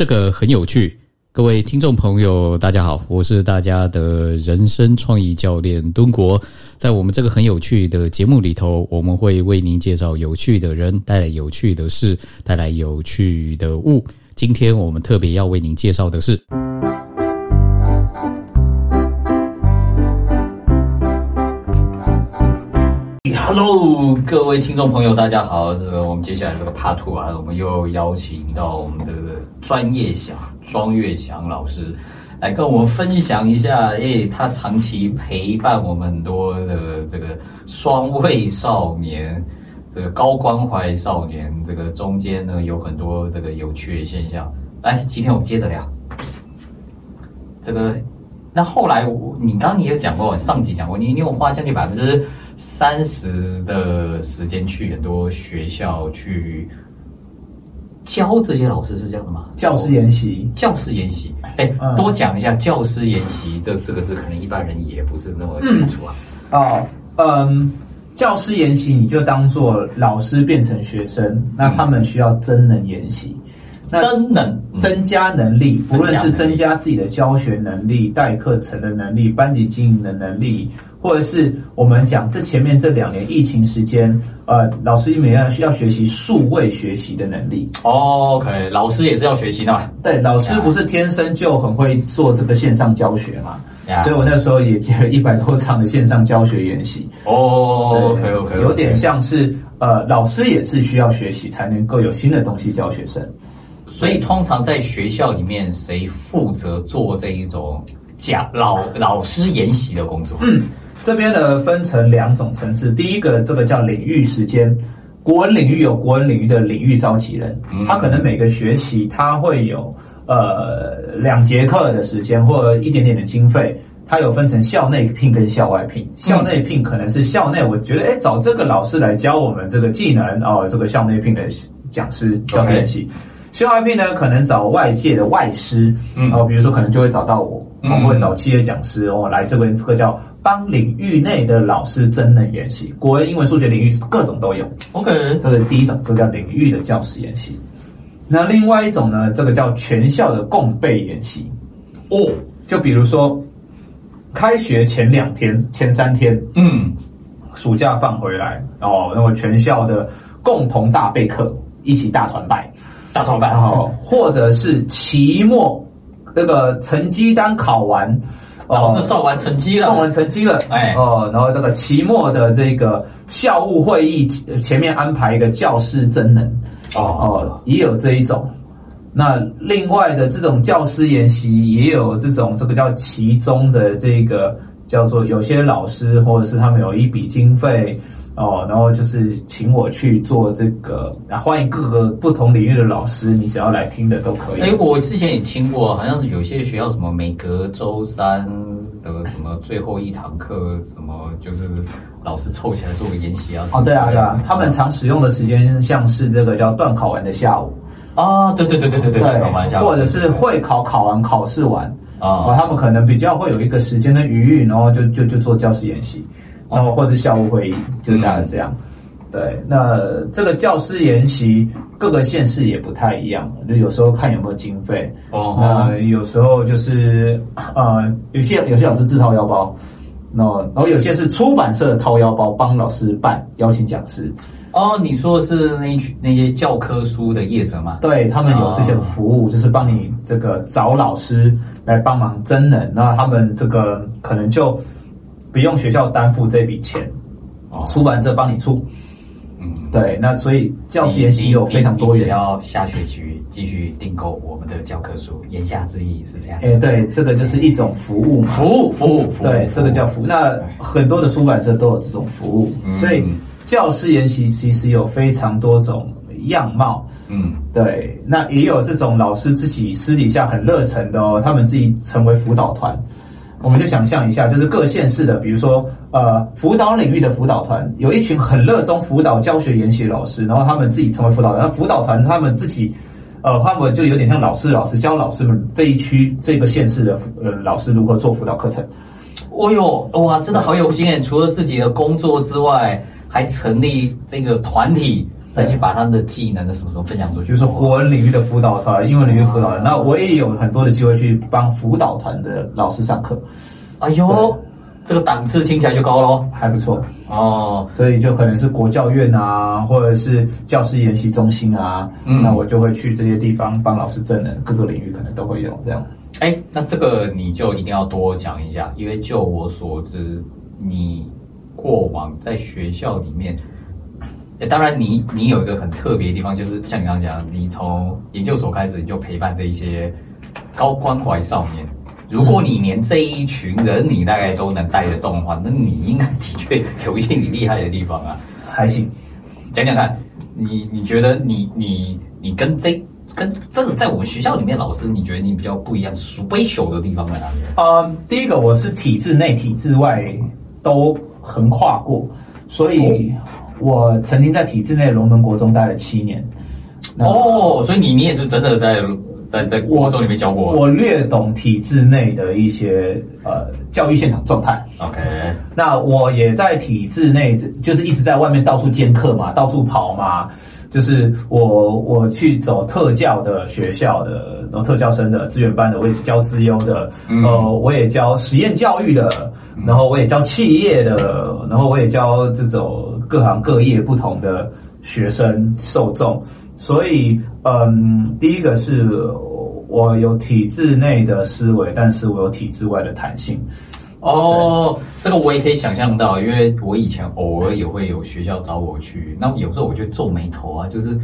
这个很有趣。各位听众朋友，大家好，我是大家的人生创意教练敦国。在我们这个很有趣的节目里头，我们会为您介绍有趣的人，带来有趣的事，带来有趣的物。今天我们特别要为您介绍的是。Hello，各位听众朋友，大家好。这个我们接下来这个 Part Two 啊，我们又邀请到我们的专业祥庄月祥老师来跟我们分享一下。诶，他长期陪伴我们很多的这个双位少年，这个高关怀少年，这个中间呢有很多这个有趣的现象。来，今天我们接着聊这个。那后来我，你刚刚也有讲过，上集讲过，你你有花将近百分之。三十的时间去很多学校去教这些老师是这样的吗？教师研习，教师研习，哎，多讲一下教师研习这四个字，可能一般人也不是那么清楚啊。哦，嗯，教师研习你就当做老师变成学生，那他们需要真能研习。真能增加能力，不论是增加自己的教学能力、带课程的能力、班级经营的能力，或者是我们讲这前面这两年疫情时间，呃，老师每要需要学习数位学习的能力。OK，老师也是要学习的嘛？对，老师不是天生就很会做这个线上教学嘛？所以我那时候也接了一百多场的线上教学研习。哦，OK OK，有点像是呃，老师也是需要学习才能够有新的东西教学生。所以，通常在学校里面，谁负责做这一种讲老老师研习的工作？嗯，这边呢分成两种层次。第一个，这个叫领域时间，国文领域有国文领域的领域召集人，他可能每个学期他会有呃两节课的时间，或者一点点的经费，他有分成校内聘跟校外聘。校内聘可能是校内，我觉得哎找这个老师来教我们这个技能哦，这个校内聘的讲师教师研习。校外聘呢，可能找外界的外师，嗯，哦，比如说可能就会找到我，我们会找企业讲师哦来这边，这个叫帮领域内的老师真人演习，国文、英文、数学领域各种都有。OK，这个第一种，这叫领域的教师演习。那另外一种呢，这个叫全校的共备演习。哦，就比如说开学前两天、前三天，嗯，暑假放回来哦，那么全校的共同大备课，一起大团拜。大团拜哈，或者是期末那个成绩单考完，老师送完成绩了，送完成绩了，哎哦，然后这个期末的这个校务会议前面安排一个教师真人哦哦，也有这一种。那另外的这种教师研习也有这种这个叫其中的这个叫做有些老师或者是他们有一笔经费。哦，然后就是请我去做这个，啊，欢迎各个不同领域的老师，你只要来听的都可以。哎，我之前也听过，好像是有些学校什么每隔周三的什么最后一堂课，什么就是老师凑起来做个研习啊。哦，对啊，对啊，他们常使用的时间像是这个叫断考完的下午啊，对对对对对对，断考完下午，或者是会考考完考试完啊，他们可能比较会有一个时间的余裕，然后就就就做教师演习。然后或者校务会议，就大概这样。对，那这个教师研习各个县市也不太一样，就有时候看有没有经费。哦。那有时候就是呃，有些有些老师自掏腰包，那然后有些是出版社掏腰包帮老师办邀请讲师。哦，你说的是那那些教科书的业者吗？对他们有这些服务，就是帮你这个找老师来帮忙真人，那他们这个可能就。不用学校担负这笔钱，哦，出版社帮你出，嗯，对，那所以教师研习有非常多元，只要下学期继续订购我们的教科书，言下之意是这样。哎，对，这个就是一种服务，服务，服务，对，这个叫服务。那很多的出版社都有这种服务，所以教师研习其实有非常多种样貌，嗯，对，那也有这种老师自己私底下很热忱的哦，他们自己成为辅导团。我们就想象一下，就是各县市的，比如说，呃，辅导领域的辅导团，有一群很热衷辅导教学研习的老师，然后他们自己成为辅导团，辅导团他们自己，呃，他们就有点像老师，老师教老师们这一区这个县市的呃老师如何做辅导课程。哦哟，哇，真的好有心诶！除了自己的工作之外，还成立这个团体，再去把他的技能的什么什么分享出去。就是说国文领域的辅导团、英文领域辅导团，那我也有很多的机会去帮辅导团的老师上课。哎呦，这个档次听起来就高喽，还不错哦。所以就可能是国教院啊，或者是教师研习中心啊，那我就会去这些地方帮老师证人，各个领域可能都会有这样。哎，那这个你就一定要多讲一下，因为就我所知，你过往在学校里面，当然你你有一个很特别的地方，就是像你刚刚讲，你从研究所开始你就陪伴这一些高关怀少年。如果你连这一群人你大概都能带得动的话，那你应该的确有一些你厉害的地方啊。还行，讲讲看，你你觉得你你你跟这。跟这个在我们学校里面，老师你觉得你比较不一样、special 的地方在哪里？呃，第一个我是体制内、体制外都横跨过，所以我曾经在体制内龙门国中待了七年。哦，所以你你也是真的在在在国中里面教过？我略懂体制内的一些呃教育现场状态。OK，那我也在体制内，就是一直在外面到处兼课嘛，到处跑嘛。就是我我去走特教的学校的，然后特教生的资源班的，我也是教资优的，呃，我也教实验教育的，然后我也教企业的，然后我也教这种各行各业不同的学生受众。所以，嗯，第一个是我有体制内的思维，但是我有体制外的弹性。哦，这个我也可以想象到，因为我以前偶尔也会有学校找我去，那有时候我就皱眉头啊，就是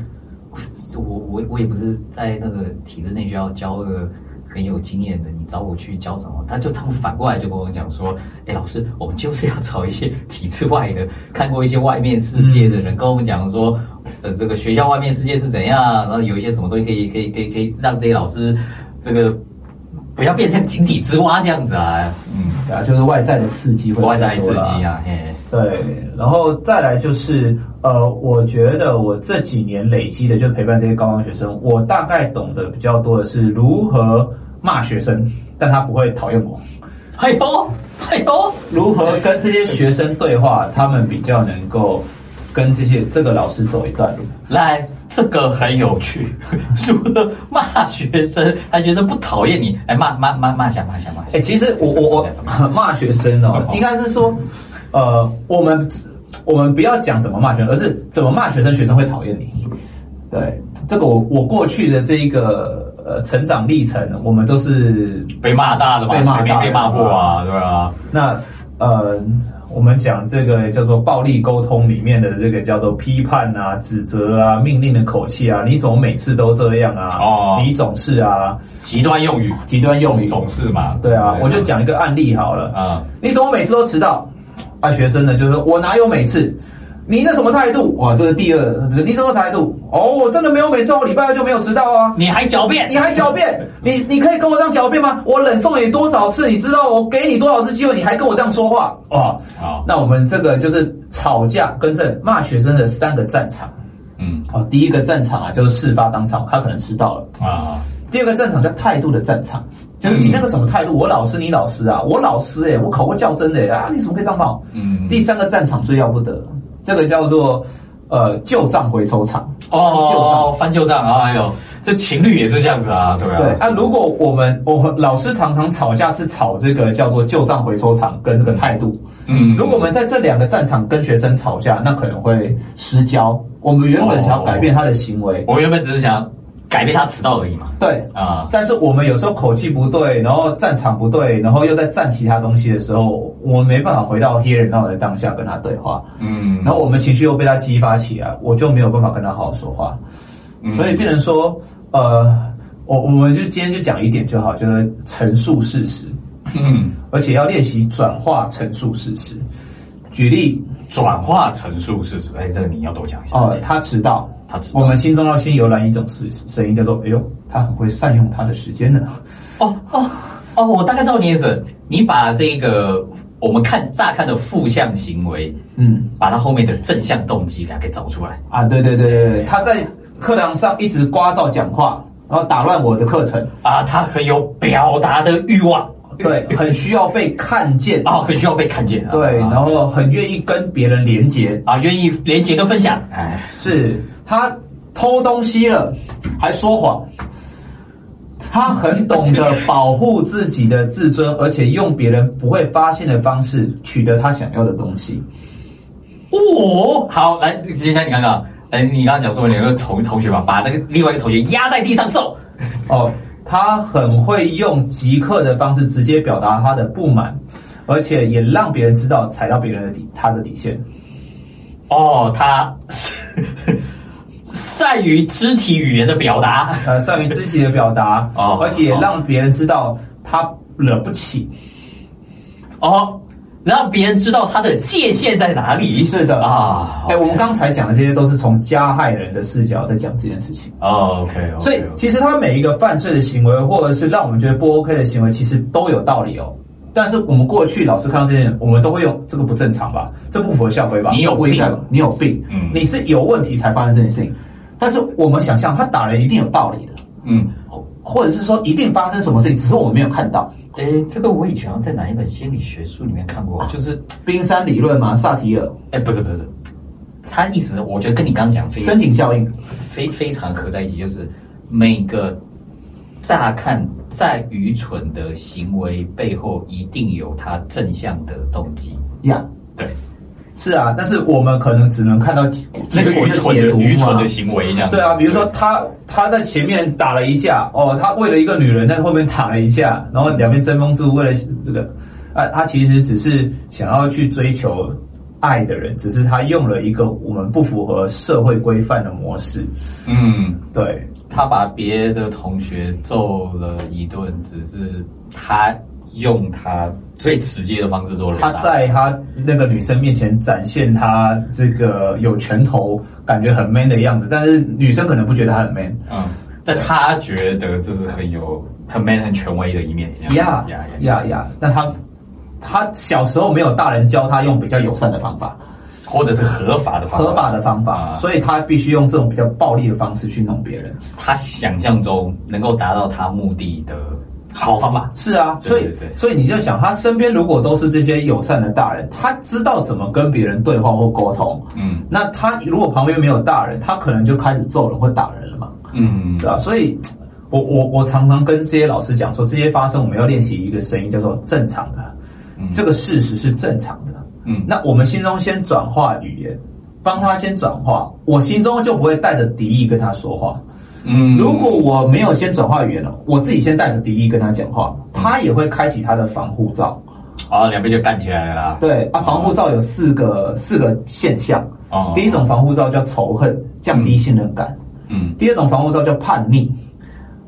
我我我也不是在那个体制内学校教的很有经验的，你找我去教什么？他就他们反过来就跟我讲说，哎，老师，我们就是要找一些体制外的，看过一些外面世界的人，跟我们讲说，呃，这个学校外面世界是怎样，然后有一些什么东西可以可以可以可以让这些老师这个。不要变成井底之蛙这样子啊，嗯，对啊，就是外在的刺激会，外在刺激啊，对，然后再来就是呃，我觉得我这几年累积的，就陪伴这些高中学生，我大概懂得比较多的是如何骂学生，但他不会讨厌我，哎呦，哎呦，如何跟这些学生对话，他们比较能够。跟这些这个老师走一段路，来，这个很有趣。除了骂学生，还觉得不讨厌你，来骂骂骂骂下骂下骂下。哎，其实我我我骂学生哦，应该是说，呃，我们我们不要讲怎么骂学生，而是怎么骂学生，学生会讨厌你。对，这个我我过去的这一个呃成长历程，我们都是被骂大的嘛，被骂被骂过啊，对啊？那呃。我们讲这个叫做暴力沟通里面的这个叫做批判啊、指责啊、命令的口气啊，你怎么每次都这样啊？哦，你总是啊，极端用语，极端用语总是嘛？对啊，我就讲一个案例好了啊，你怎么每次都迟到？啊，学生呢就是说我哪有每次？你那什么态度？哇，这是第二，你什么态度？哦，我真的没有每次我礼拜二就没有迟到啊！你还狡辩？你还狡辩？你你可以跟我这样狡辩吗？我冷送你多少次？你知道我给你多少次机会？你还跟我这样说话？哇！好，那我们这个就是吵架跟这骂学生的三个战场。嗯，哦，第一个战场啊，就是事发当场，他可能迟到了啊。第二个战场叫态度的战场，就是你那个什么态度？我老师，你老师啊？我老师哎，我考过较真的啊？你怎么可以这样骂？嗯。第三个战场最要不得。这个叫做呃旧账回收场哦，旧账翻旧账啊！哎呦，这情侣也是这样子啊，对啊？对啊，如果我们我老师常常吵架是吵这个叫做旧账回收场跟这个态度，嗯，如果我们在这两个战场跟学生吵架，那可能会失焦。我们原本想要改变他的行为，我原本只是想。改变他迟到而已嘛。对啊，但是我们有时候口气不对，然后战场不对，然后又在战其他东西的时候，我没办法回到 here now 的当下跟他对话。嗯，然后我们情绪又被他激发起来，我就没有办法跟他好好说话。所以变成说，呃，我我们就今天就讲一点就好，就是陈述事实。嗯，而且要练习转化陈述事实。举例，转化陈述事实。哎，这个你要多讲一下。哦，他迟到。我们心中要先游览一种声声音，叫做“哎呦，他很会善用他的时间呢。”哦哦哦，我大概知道你意思。你把这个我们看乍看的负向行为，嗯，把他后面的正向动机给他给找出来啊！对对对对对，他在课堂上一直刮噪讲话，然后打乱我的课程啊！他很有表达的欲望，对，很需要被看见，啊，很需要被看见。对，啊然后很愿意跟别人连接，啊，愿意连接跟分享。哎，是他偷东西了还说谎，他很懂得保护自己的自尊，而且用别人不会发现的方式取得他想要的东西。哦，好，来，接下来你看看，哎，你刚刚讲说你有个同同学吧，把那个另外一个同学压在地上揍。哦，他很会用即刻的方式直接表达他的不满，而且也让别人知道踩到别人的底他的底线。哦，他善于肢体语言的表达。呃，善于肢体的表达，哦而且也让别人知道他惹不起。哦，让别人知道他的界限在哪里。是的啊，哎、我们刚才讲的这些都是从加害人的视角在讲这件事情。哦 OK，所以其实他每一个犯罪的行为，或者是让我们觉得不 OK 的行为，其实都有道理哦。但是我们过去老是看到这些人，我们都会用这个不正常吧，这不符合校规吧，你有这不应该吧病，你有病，嗯你是有问题才发生这件事情。但是我们想象他打人一定有道理的，嗯，或或者是说一定发生什么事情，只是我们没有看到。诶，这个我以前在哪一本心理学书里面看过，就是，冰山理论嘛，萨提尔哎，不是不是，他意思我觉得跟你刚刚讲非深井效应，非非常合在一起，就是每个乍看再愚蠢的行为背后，一定有他正向的动机。呀、对，是啊，但是我们可能只能看到结那个结果的愚蠢解读嘛的愚蠢的。行为这样。对啊，比如说他他在前面打了一架，哦，他为了一个女人在后面打了一架，然后两边争风吃醋，为了这个，啊，他其实只是想要去追求爱的人，只是他用了一个我们不符合社会规范的模式。嗯，对，他把别的同学揍了一顿，只是他用他最直接的方式做了他在他那个女生面前展现他这个有拳头、感觉很 man 的样子，但是女生可能不觉得他很 man。嗯，但他觉得这是很有很 man 很权威的一面。呀呀呀呀！但他他小时候没有大人教他用比较友善的方法。或者是合法的方法，合法的方法，啊所以他必须用这种比较暴力的方式去弄别人。他想象中能够达到他目的的好方法。是啊，所以所以你就想，他身边如果都是这些友善的大人，他知道怎么跟别人对话或沟通。嗯那他如果旁边没有大人，他可能就开始揍人或打人了嘛，嗯对吧、所以。我我我常常跟这些老师讲说，这些发生我们要练习一个声音，叫做正常的，这个事实是正常的。嗯那我们心中先转化语言，帮他先转化，我心中就不会带着敌意跟他说话。嗯，如果我没有先转化语言了，我自己先带着敌意跟他讲话，他也会开启他的防护罩。啊两边就干起来了啦。对啊，防护罩有四个四个现象。哦第一种防护罩叫仇恨，降低信任感；嗯，第二种防护罩叫叛逆，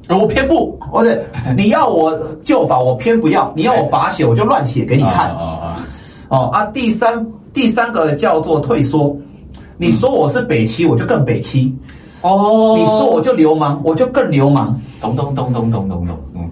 我偏不或者你要我救法，我偏不要；你要我法写，我就乱写给你看。啊啊哦啊，第三第三个叫做退缩。你说我是北七，我就更北七；哦你说我就流氓，我就更流氓。咚咚咚咚咚咚咚，嗯，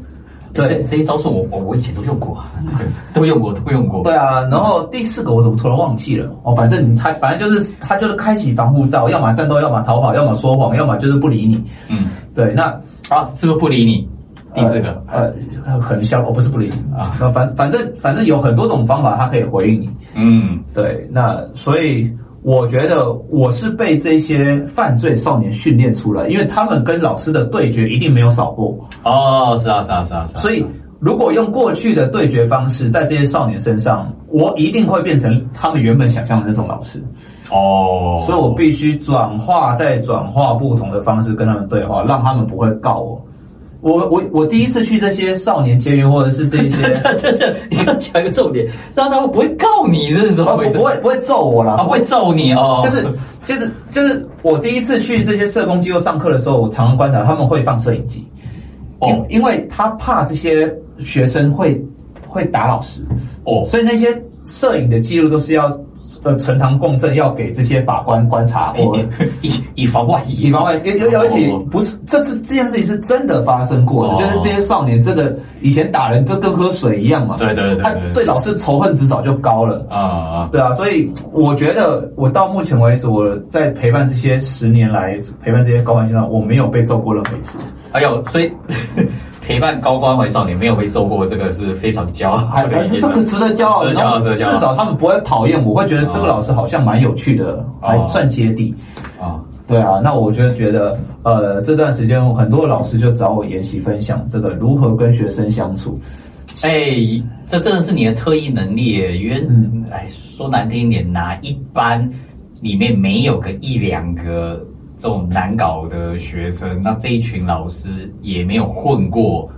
对这这一招数我我我以前都用过，都用过都用过。对啊，然后第四个我怎么突然忘记了？哦，反正你他反正就是他就是开启防护罩，要么战斗，要么逃跑，要么说谎，要么就是不理你。嗯，对，那啊，是不是不理你？第四个呃，呃可能消，我、不是不理你啊，那反反正反正有很多种方法，他可以回应你。嗯对，那所以我觉得我是被这些犯罪少年训练出来，因为他们跟老师的对决一定没有少过，哦，是啊是啊是啊是啊，所以如果用过去的对决方式在这些少年身上，我一定会变成他们原本想象的那种老师。哦，所以我必须转化再转化不同的方式跟他们对话，让他们不会告我。我我我第一次去这些少年监狱，或者是这一些，对对对，你刚讲一个重点，让他们不会告你，这是怎么回事？不会不会揍我啦，啊，不会揍你哦，就是就是就是我第一次去这些社工机构上课的时候，我常常观察他们会放摄影机，哦因为他怕这些学生会会打老师，哦所以那些摄影的记录都是要呃呈堂供证，要给这些法官观察 或以以防万一，以防万一，而而且哦不是这次这件事情是真的发生过的，哦就是这些少年真的以前打人都跟喝水一样嘛，对对对他对对老师仇恨值早就高了。啊啊，对啊，所以我觉得我到目前为止，我在陪伴这些十年来陪伴这些高玩先生，我没有被揍过任何一次。哎呦所以陪伴高关怀少年没有被揍过，这个是非常骄傲还还是这个值得骄傲，值得骄傲。至少他们不会讨厌我，会觉得这个老师好像蛮有趣的，还算接地啊。对啊，那我就觉得，呃，这段时间很多老师就找我研习分享这个如何跟学生相处。哎，这真的是你的特异能力，因为，哎，说难听一点，哪一班里面没有个一两个这种难搞的学生？那这一群老师也没有混过。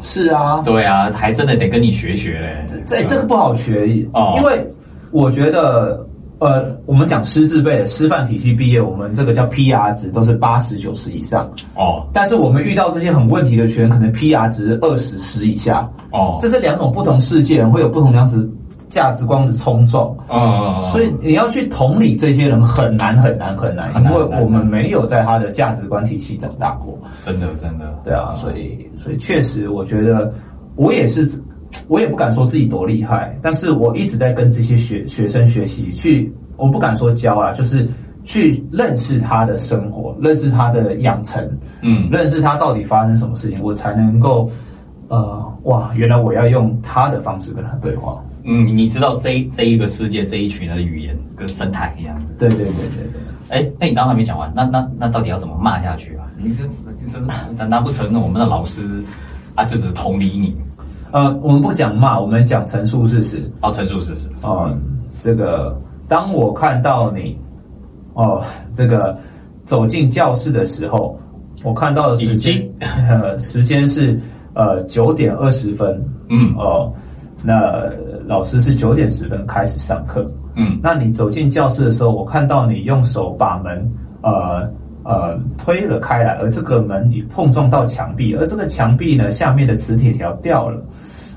是啊，对啊，还真的得跟你学学嘞。这这个不好学，因为我觉得。呃，我们讲师资辈的师范体系毕业，我们这个叫 PR 值都是八十九十以上哦。但是我们遇到这些很问题的学员，可能 PR 值二十十以下哦。这是两种不同世界人会有不同样子价值观的冲撞啊。所以你要去同理这些人很难很难很难，因为我们没有在他的价值观体系长大过。真的真的，对啊，所以所以确实，我觉得我也是。我也不敢说自己多厉害，但是我一直在跟这些学学生学习，去我不敢说教啊，就是去认识他的生活，认识他的养成，嗯，认识他到底发生什么事情，我才能够，呃，哇，原来我要用他的方式跟他对话。嗯，你知道这这一个世界这一群人的语言跟生态一样子。对对对对对。哎，那你刚刚还没讲完，那那那到底要怎么骂下去啊？你这就是难难不成我们的老师啊，就只同理你？呃，我们不讲骂，我们讲陈述事实。哦，陈述事实。哦，这个，当我看到你，哦，这个走进教室的时候，我看到的时间，呃，时间是呃九点二十分。嗯。哦，那老师是九点十分开始上课。嗯。那你走进教室的时候，我看到你用手把门，呃。呃，推了开来，而这个门你碰撞到墙壁，而这个墙壁呢，下面的磁铁条掉了。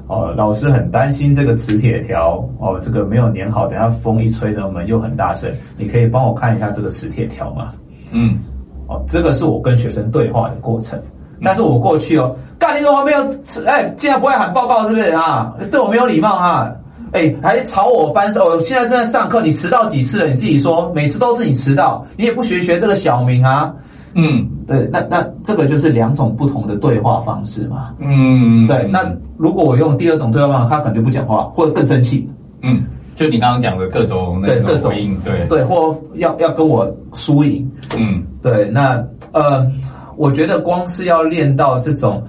哦，老师很担心这个磁铁条，哦，这个没有粘好，等下风一吹呢，门又很大声。你可以帮我看一下这个磁铁条吗？嗯，哦，这个是我跟学生对话的过程。但是我过去哦，干你怎么没有？哎，竟然不会喊报告，是不是啊？对我没有礼貌啊？哎，还吵我班上，我现在正在上课，你迟到几次了？你自己说，每次都是你迟到，你也不学学这个小明啊？嗯，对，那那这个就是两种不同的对话方式嘛。嗯，对，那如果我用第二种对话方式，他可能就不讲话，或者更生气。嗯，就你刚刚讲的各种对各种对对，或要要跟我输赢。嗯，对，那呃，我觉得光是要练到这种。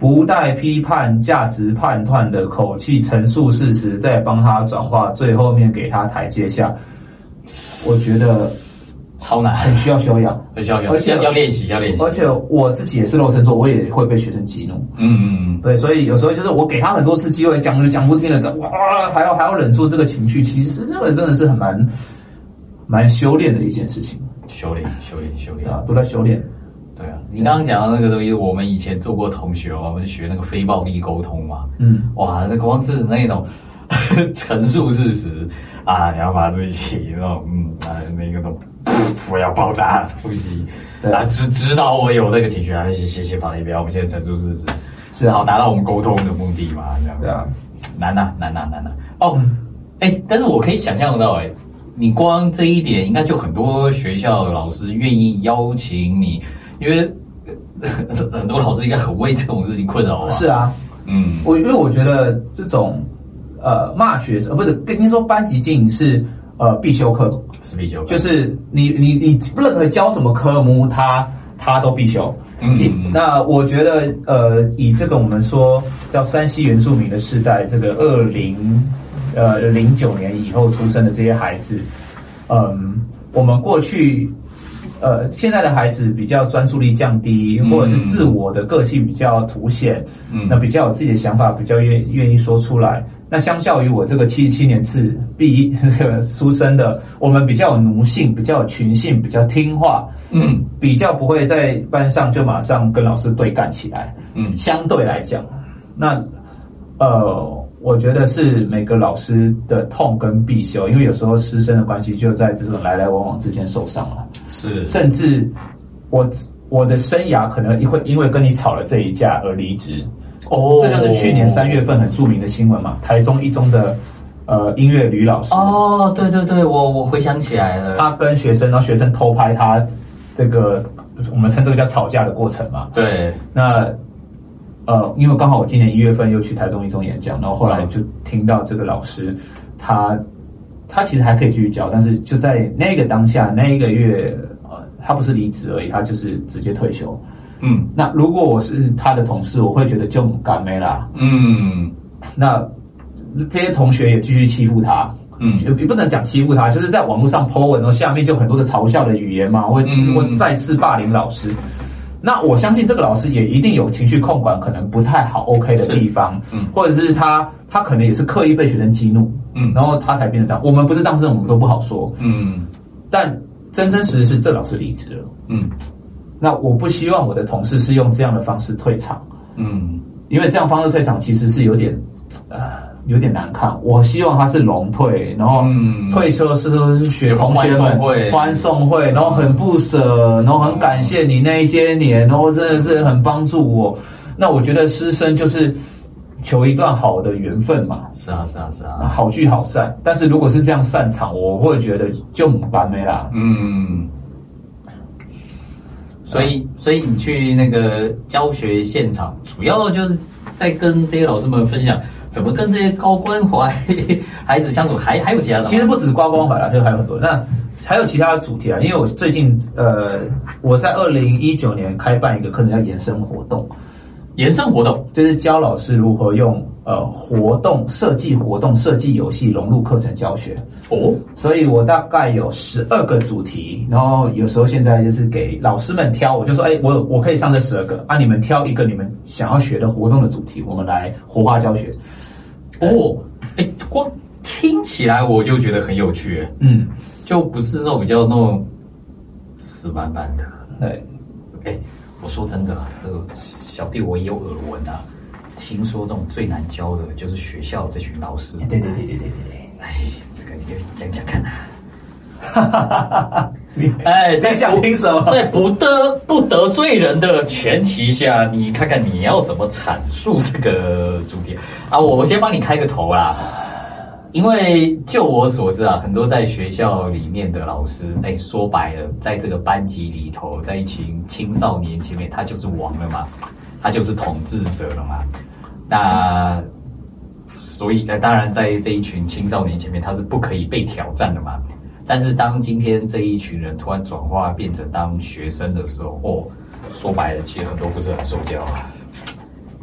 不带批判、价值判断的口气陈述事实，再帮他转化，最后面给他台阶下，我觉得超难，很需要修养，很需要，而且要练习，要练习。而且我自己也是漏成座，我也会被学生激怒。嗯嗯嗯，对，所以有时候就是我给他很多次机会，讲讲不听了，哇，还要还要忍住这个情绪，其实那个真的是很蛮蛮修炼的一件事情。修炼，修炼，修炼啊，都在修炼。对啊，你刚刚讲到那个东西，我们以前做过同学我们学那个非暴力沟通嘛。嗯，哇，那光是那种 陈述事实啊，你要把自己那种嗯啊那个都我要爆炸的东西啊，知知道我有那个情绪啊，谢谢谢放一边，我们现在陈述事实，是好达到我们沟通的目的嘛？这样。对啊，难呐难呐难呐哦，哎，但是我可以想象到，哎，你光这一点，应该就很多学校老师愿意邀请你。因为很多老师应该很为这种事情困扰吧？是啊，嗯，我因为我觉得这种呃骂学生，不是跟您说班级经营是呃必修课，是必修，就是你你你任何教什么科目，他他都必修。嗯，那我觉得呃以这个我们说叫山西原住民的世代，这个二零呃零九年以后出生的这些孩子，嗯，我们过去。呃，现在的孩子比较专注力降低，或者是自我的个性比较凸显，那比较有自己的想法，比较愿愿意说出来。那相较于我这个七七年次毕出生的，我们比较有奴性，比较有群性，比较听话，嗯，比较不会在班上就马上跟老师对干起来，嗯，相对来讲，那呃。我觉得是每个老师的痛跟必修，因为有时候师生的关系就在这种来来往往之间受伤了。是，甚至我我的生涯可能会因为跟你吵了这一架而离职。哦，这就是去年三月份很著名的新闻嘛，台中一中的呃音乐吕老师。哦，对对对，我我回想起来了，他跟学生，然后学生偷拍他这个，我们称这个叫吵架的过程嘛。对，那。呃，因为刚好我今年一月份又去台中一中演讲，然后后来就听到这个老师他他其实还可以继续教，但是就在那个当下那一个月，呃，他不是离职而已，他就是直接退休。嗯那如果我是他的同事，我会觉得就干没啦。嗯那这些同学也继续欺负他，嗯也也不能讲欺负他，就是在网络上 po 文，然后下面就很多的嘲笑的语言嘛，会嗯会再次霸凌老师。那我相信这个老师也一定有情绪控管可能不太好 OK 的地方，嗯或者是他他可能也是刻意被学生激怒，嗯然后他才变成这样。我们不是当事人，我们都不好说。嗯但真真实实是这老师离职了。嗯那我不希望我的同事是用这样的方式退场，嗯因为这样方式退场其实是有点呃有点难看。我希望他是龙退，然后嗯退休的时候是学同学们欢送会，然后很不舍，然后很感谢你那一些年，然后真的是很帮助我。那我觉得师生就是求一段好的缘分嘛，是啊是啊是啊，好聚好散。但是如果是这样散场，我会觉得就完美啦。嗯。所以，所以你去那个教学现场，主要就是在跟这些老师们分享怎么跟这些高关怀孩子相处，还还有其他的吗其实不止高关怀了，就还有很多。那还有其他的主题啊，因为我最近呃，我在二零一九年开办一个课程叫延伸活动，延伸活动，就是教老师如何用呃活动设计活动设计游戏融入课程教学。哦，所以我大概有十二个主题，然后有时候现在就是给老师们挑，我就说，哎，我我可以上这十二个啊，你们挑一个你们想要学的活动的主题，我们来活化教学。哦，哎，光听起来我就觉得很有趣，哎嗯，就不是那种比较那种死板板的。对，哎，我说真的，这个小弟我也有耳闻啊，听说这种最难教的就是学校这群老师。对对对对对对对。哎，这个你就讲讲看啊。哈哈哈哈哈！你哎，在想听什么？在不得不得罪人的前提下，你看看你要怎么阐述这个主题啊？我我先帮你开个头啦。因为就我所知啊，很多在学校里面的老师，哎，说白了，在这个班级里头，在一群青少年前面，他就是王了嘛，他就是统治者了嘛。那所以，那当然，在这一群青少年前面，他是不可以被挑战的嘛。但是，当今天这一群人突然转化变成当学生的时候，哦，说白了，其实很多不是很受教啊。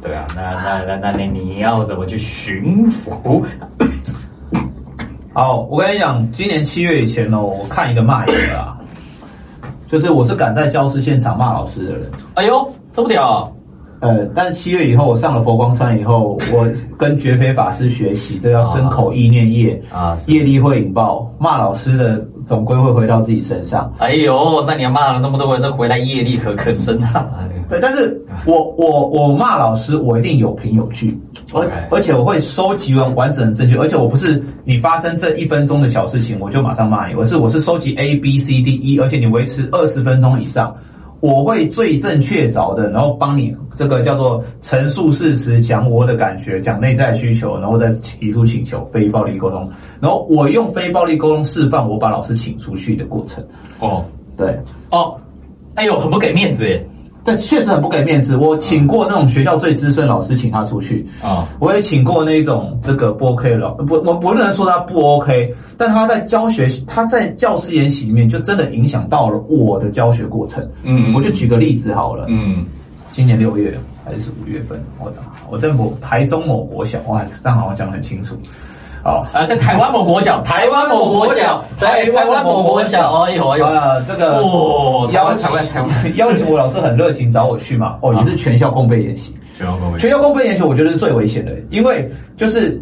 对啊，那那那那那你要怎么去驯服？好，我跟你讲，今年七月以前哦，我看一个骂一个啊，就是我是敢在教室现场骂老师的人。哎呦，这么屌！呃，但是七月以后，我上了佛光山以后，我跟觉非法师学习，这叫身口意念业啊业力会引爆，骂老师的总归会回到自己身上。哎呦，那你要骂了那么多人，那回来业力可可深啊！对，但是我我我骂老师，我一定有凭有据，而而且我会收集完完整的证据，而且我不是你发生这一分钟的小事情我就马上骂你，而是我是收集 A B C D E，而且你维持二十分钟以上，我会最正确凿的，然后帮你这个叫做陈述事实，讲我的感觉，讲内在需求，然后再提出请求，非暴力沟通，然后我用非暴力沟通示范我把老师请出去的过程，哦对。哦，哎呦，很不给面子耶！但确实很不给面子。我请过那种学校最资深老师，请他出去。啊、我也请过那种这个不 OK 的老，不，我不能说他不 OK，但他在教学，他在教师研习里面就真的影响到了我的教学过程。嗯我就举个例子好了，嗯，今年六月还是五月份，我我在某台中某国小，哇，这样好像讲得很清楚。哦，啊，在台湾某国小，台湾某国小，对，台湾某国小，哎呦哎呦，啊，这个哦，台台湾台湾，邀请我老师很热情找我去嘛，哦，也是全校共备演习。全校公全校公费演习，我觉得是最危险的，因为就是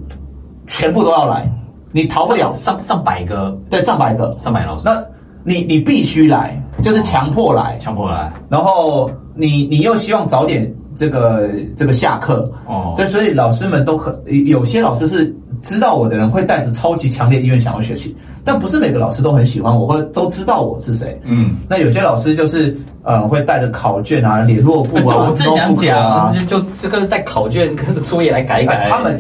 全部都要来，你逃不了。上上百个，对，上百个，上百老师，那你你必须来，就是强迫来，强迫来，然后你你又希望早点这个这个下课，哦，对，所以老师们都很有些老师是知道我的人会带着超级强烈意愿想要学习，但不是每个老师都很喜欢我，或者都知道我是谁。嗯，那有些老师就是呃会带着考卷啊、联络簿，啊、我正想讲，就就这个带考卷跟作业来改一改，他们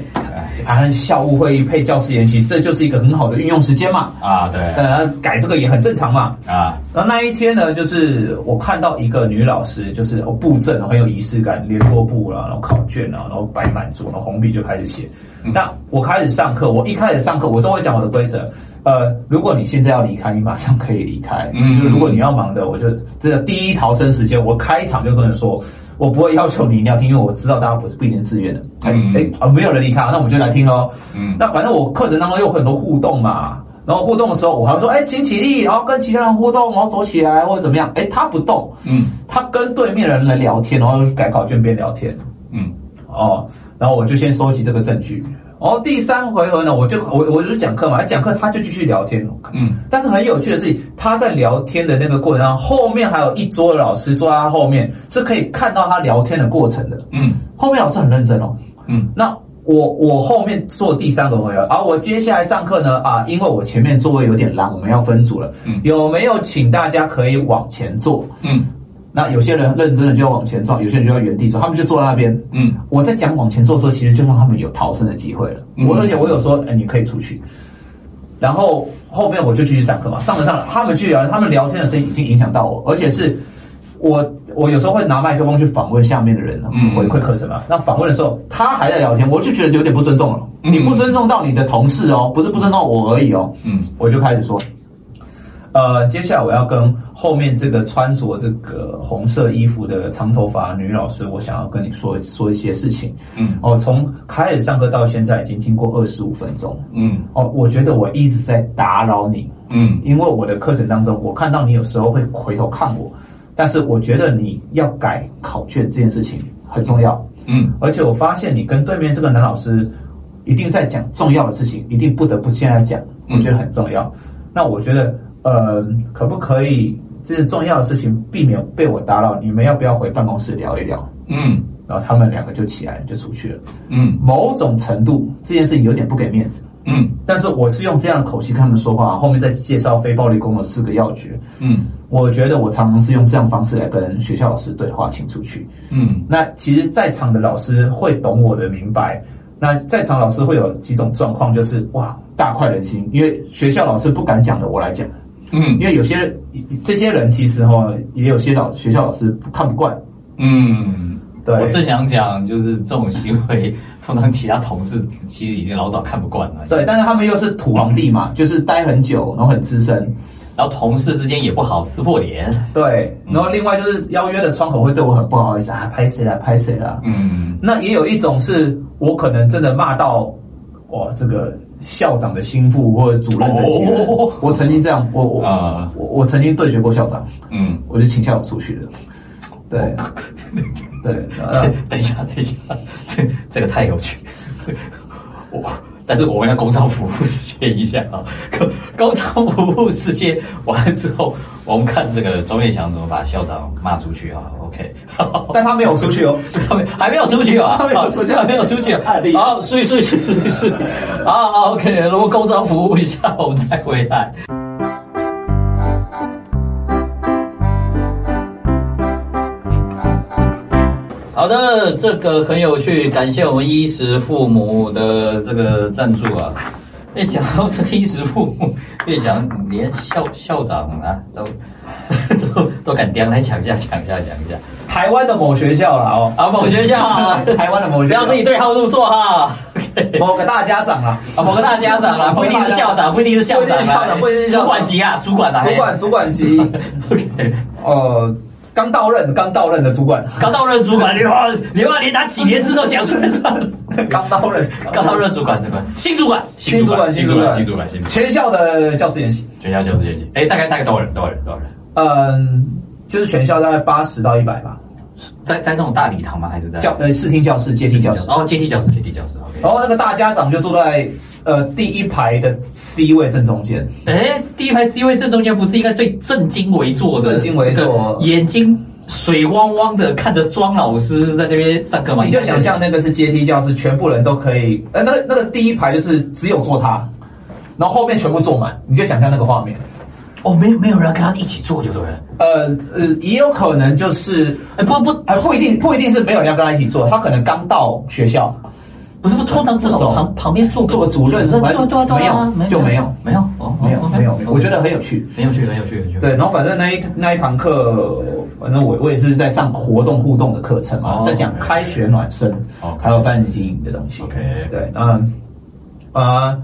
反正校务会议配教师研习，这就是一个很好的运用时间嘛。啊，对当然改这个也很正常嘛。啊，然后那一天呢，就是我看到一个女老师，就是我布阵很有仪式感，连拖布啦，然后考卷啊，然后摆满桌，然后红笔就开始写。那我开始上课，我一开始上课，我都会讲我的规则。呃，如果你现在要离开，你马上可以离开。嗯嗯，如果你要忙的，我就这个第一逃生时间，我开场就跟人说，我不会要求你一定要听，因为我知道大家不是不一定是自愿的。哎嗯哎啊，没有人离开，那我们就来听喽。嗯那反正我课程当中有很多互动嘛，然后互动的时候，我还会说，哎，请起立，然后跟其他人互动，然后走起来或者怎么样。哎，他不动，嗯他跟对面的人来聊天，然后改考卷边聊天。嗯哦，然后我就先收集这个证据。然后第三回合呢，我就我我就讲课嘛，讲课他就继续聊天。嗯但是很有趣的是，他在聊天的那个过程当中，后面还有一桌的老师坐在他后面，是可以看到他聊天的过程的。嗯后面老师很认真哦。嗯那我我后面做第三个回合，而、我接下来上课呢啊，因为我前面座位有点烂，我们要分组了。嗯有没有请大家可以往前坐？嗯那有些人认真的就要往前坐，有些人就要原地坐，他们就坐在那边。嗯我在讲往前坐的时候，其实就让他们有逃生的机会了。嗯我而且我有说，哎，你可以出去。然后后面我就继续上课嘛，上着上着，他们去聊，他们聊天的声音已经影响到我，而且是我我有时候会拿麦克风去访问下面的人，嗯回馈课程嘛。那访问的时候，他还在聊天，我就觉得有点不尊重了。嗯你不尊重到你的同事哦，不是不尊重我而已哦。嗯我就开始说，呃，接下来我要跟后面这个穿着这个红色衣服的长头发女老师，我想要跟你说说一些事情。嗯哦，从开始上课到现在已经经过二十五分钟。嗯哦，我觉得我一直在打扰你，嗯因为我的课程当中，我看到你有时候会回头看我，但是我觉得你要改考卷这件事情很重要。嗯而且我发现你跟对面这个男老师一定在讲重要的事情，一定不得不现在讲，我觉得很重要。那我觉得，呃，可不可以这是重要的事情，避免被我打扰？你们要不要回办公室聊一聊？嗯然后他们两个就起来就出去了。嗯某种程度，这件事情有点不给面子，嗯但是我是用这样的口气跟他们说话，后面再介绍非暴力攻的四个要诀。嗯我觉得我常常是用这样方式来跟学校老师对话，请出去。嗯那其实，在场的老师会懂我的明白。那在场老师会有几种状况，就是哇，大快人心，因为学校老师不敢讲的，我来讲。嗯因为有些人这些人其实哈，也有些老学校老师看不惯。嗯。对，我正想讲，就是这种行为，通常其他同事其实已经老早看不惯了。对，但是他们又是土皇帝嘛，就是待很久，然后很资深。然后同事之间也不好撕破脸。对，然后另外就是邀约的窗口会对我很不好意思啊，拍谁啦，拍谁啦。嗯那也有一种是我可能真的骂到哇，这个校长的心腹或者主任的级人。哦我曾经这样，我我、啊。我我曾经对决过校长，嗯，我就请校长出去了。对。对，呃，等一下，等一下，这这个太有趣。我，但是我们要工商服务世界一下啊。工 工商服务世界完了之后，我们看这个庄月祥怎么把校长骂出去啊？OK，但他没有出去哦。他 没还没有出去啊？他没有出去还没有出去案例好，睡睡睡睡睡。好好，OK，如果工商服务一下，我们再回来。好的，这个很有趣，感谢我们衣食父母的这个赞助啊。哎，讲到这个衣食父母，越讲连校校长啊都 都都敢刁，来讲一下，讲一下，讲一下。台湾的某学校啦哦，啊，某学校啊，台湾的某学校不要自己对号入座哈。某个大家长啦，啊，某个大家长啦，不一定是校长，不一定是校长啊，不一定是校长主管级啊，主管啊，主管主管级，OK，呃，刚到任刚到任的主管，刚到任主管，你把你把连打几年字都讲出来算了。刚到任，刚到任主管，主管，新主管，新主管新主管，新主管，新主管，全校的教师研习，全校教师业绩，哎，大概大概多少人？多少人？多少人？嗯，就是全校大概八十到一百吧，在在那种大礼堂吗？还是在教呃视听教室、阶梯教室。哦，阶梯教室，阶梯教室。然后那个大家长就坐在呃第一排的 C 位正中间，哎，第一排 C 位正中间不是应该最正襟危坐的？正襟危坐眼睛水汪汪的看着庄老师在那边上课吗？你就想象那个是阶梯教室，全部人都可以，呃，那个那个第一排就是只有坐他，然后后面全部坐满，你就想象那个画面。哦，没有没有人跟他一起坐就对了。呃呃，也有可能就是，哎，不不，哎，不一定不一定是没有人要跟他一起坐，他可能刚到学校，不是不是，通常这种旁旁边坐做个主任，对对对对，没有就没有没有哦没有没有没有，我觉得很有趣，很有趣很有趣很有趣。对，然后反正那一那一堂课，反正我我也是在上活动互动的课程嘛，在讲开学暖身，还有班级经营的东西。OK，对，那啊。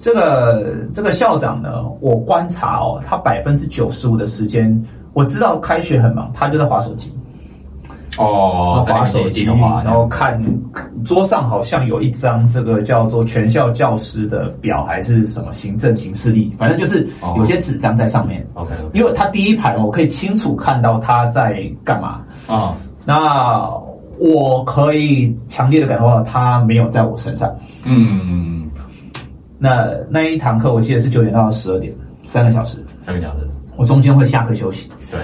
这个这个校长呢，我观察哦，他百分之九十五的时间，我知道开学很忙，他就在划手机。哦，划手机，然后看桌上好像有一张这个叫做全校教师的表，还是什么行政行事历，反正就是有些纸张在上面。OK，因为他第一排我可以清楚看到他在干嘛啊，那我可以强烈的感受到他没有在我身上。嗯。那那一堂课我记得是九点到十二点，三个小时，三个小时。我中间会下课休息。对。